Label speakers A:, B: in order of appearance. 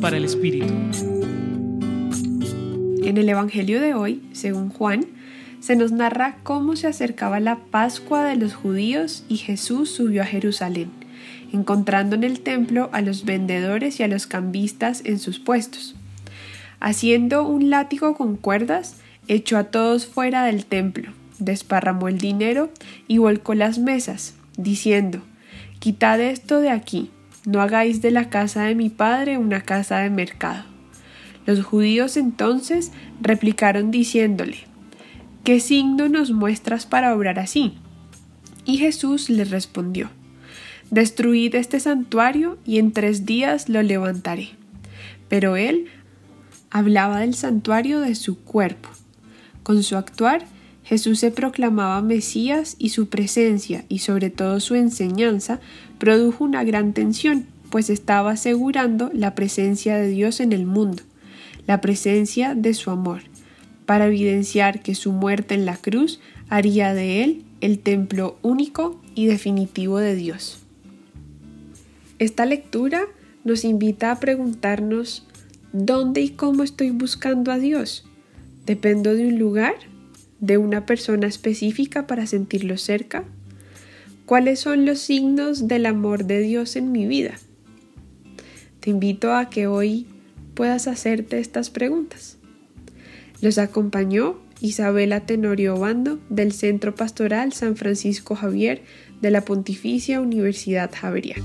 A: Para el Espíritu.
B: En el Evangelio de hoy, según Juan, se nos narra cómo se acercaba la Pascua de los judíos y Jesús subió a Jerusalén, encontrando en el templo a los vendedores y a los cambistas en sus puestos. Haciendo un látigo con cuerdas, echó a todos fuera del templo, desparramó el dinero y volcó las mesas, diciendo Quitad esto de aquí, no hagáis de la casa de mi padre una casa de mercado. Los judíos entonces replicaron diciéndole ¿Qué signo nos muestras para obrar así? Y Jesús les respondió Destruid este santuario y en tres días lo levantaré. Pero él hablaba del santuario de su cuerpo. Con su actuar, Jesús se proclamaba Mesías y su presencia y sobre todo su enseñanza produjo una gran tensión, pues estaba asegurando la presencia de Dios en el mundo, la presencia de su amor, para evidenciar que su muerte en la cruz haría de él el templo único y definitivo de Dios. Esta lectura nos invita a preguntarnos ¿Dónde y cómo estoy buscando a Dios? ¿Dependo de un lugar? ¿De una persona específica para sentirlo cerca? ¿Cuáles son los signos del amor de Dios en mi vida? Te invito a que hoy puedas hacerte estas preguntas. Los acompañó Isabela Tenorio Bando del Centro Pastoral San Francisco Javier de la Pontificia Universidad Javeriana.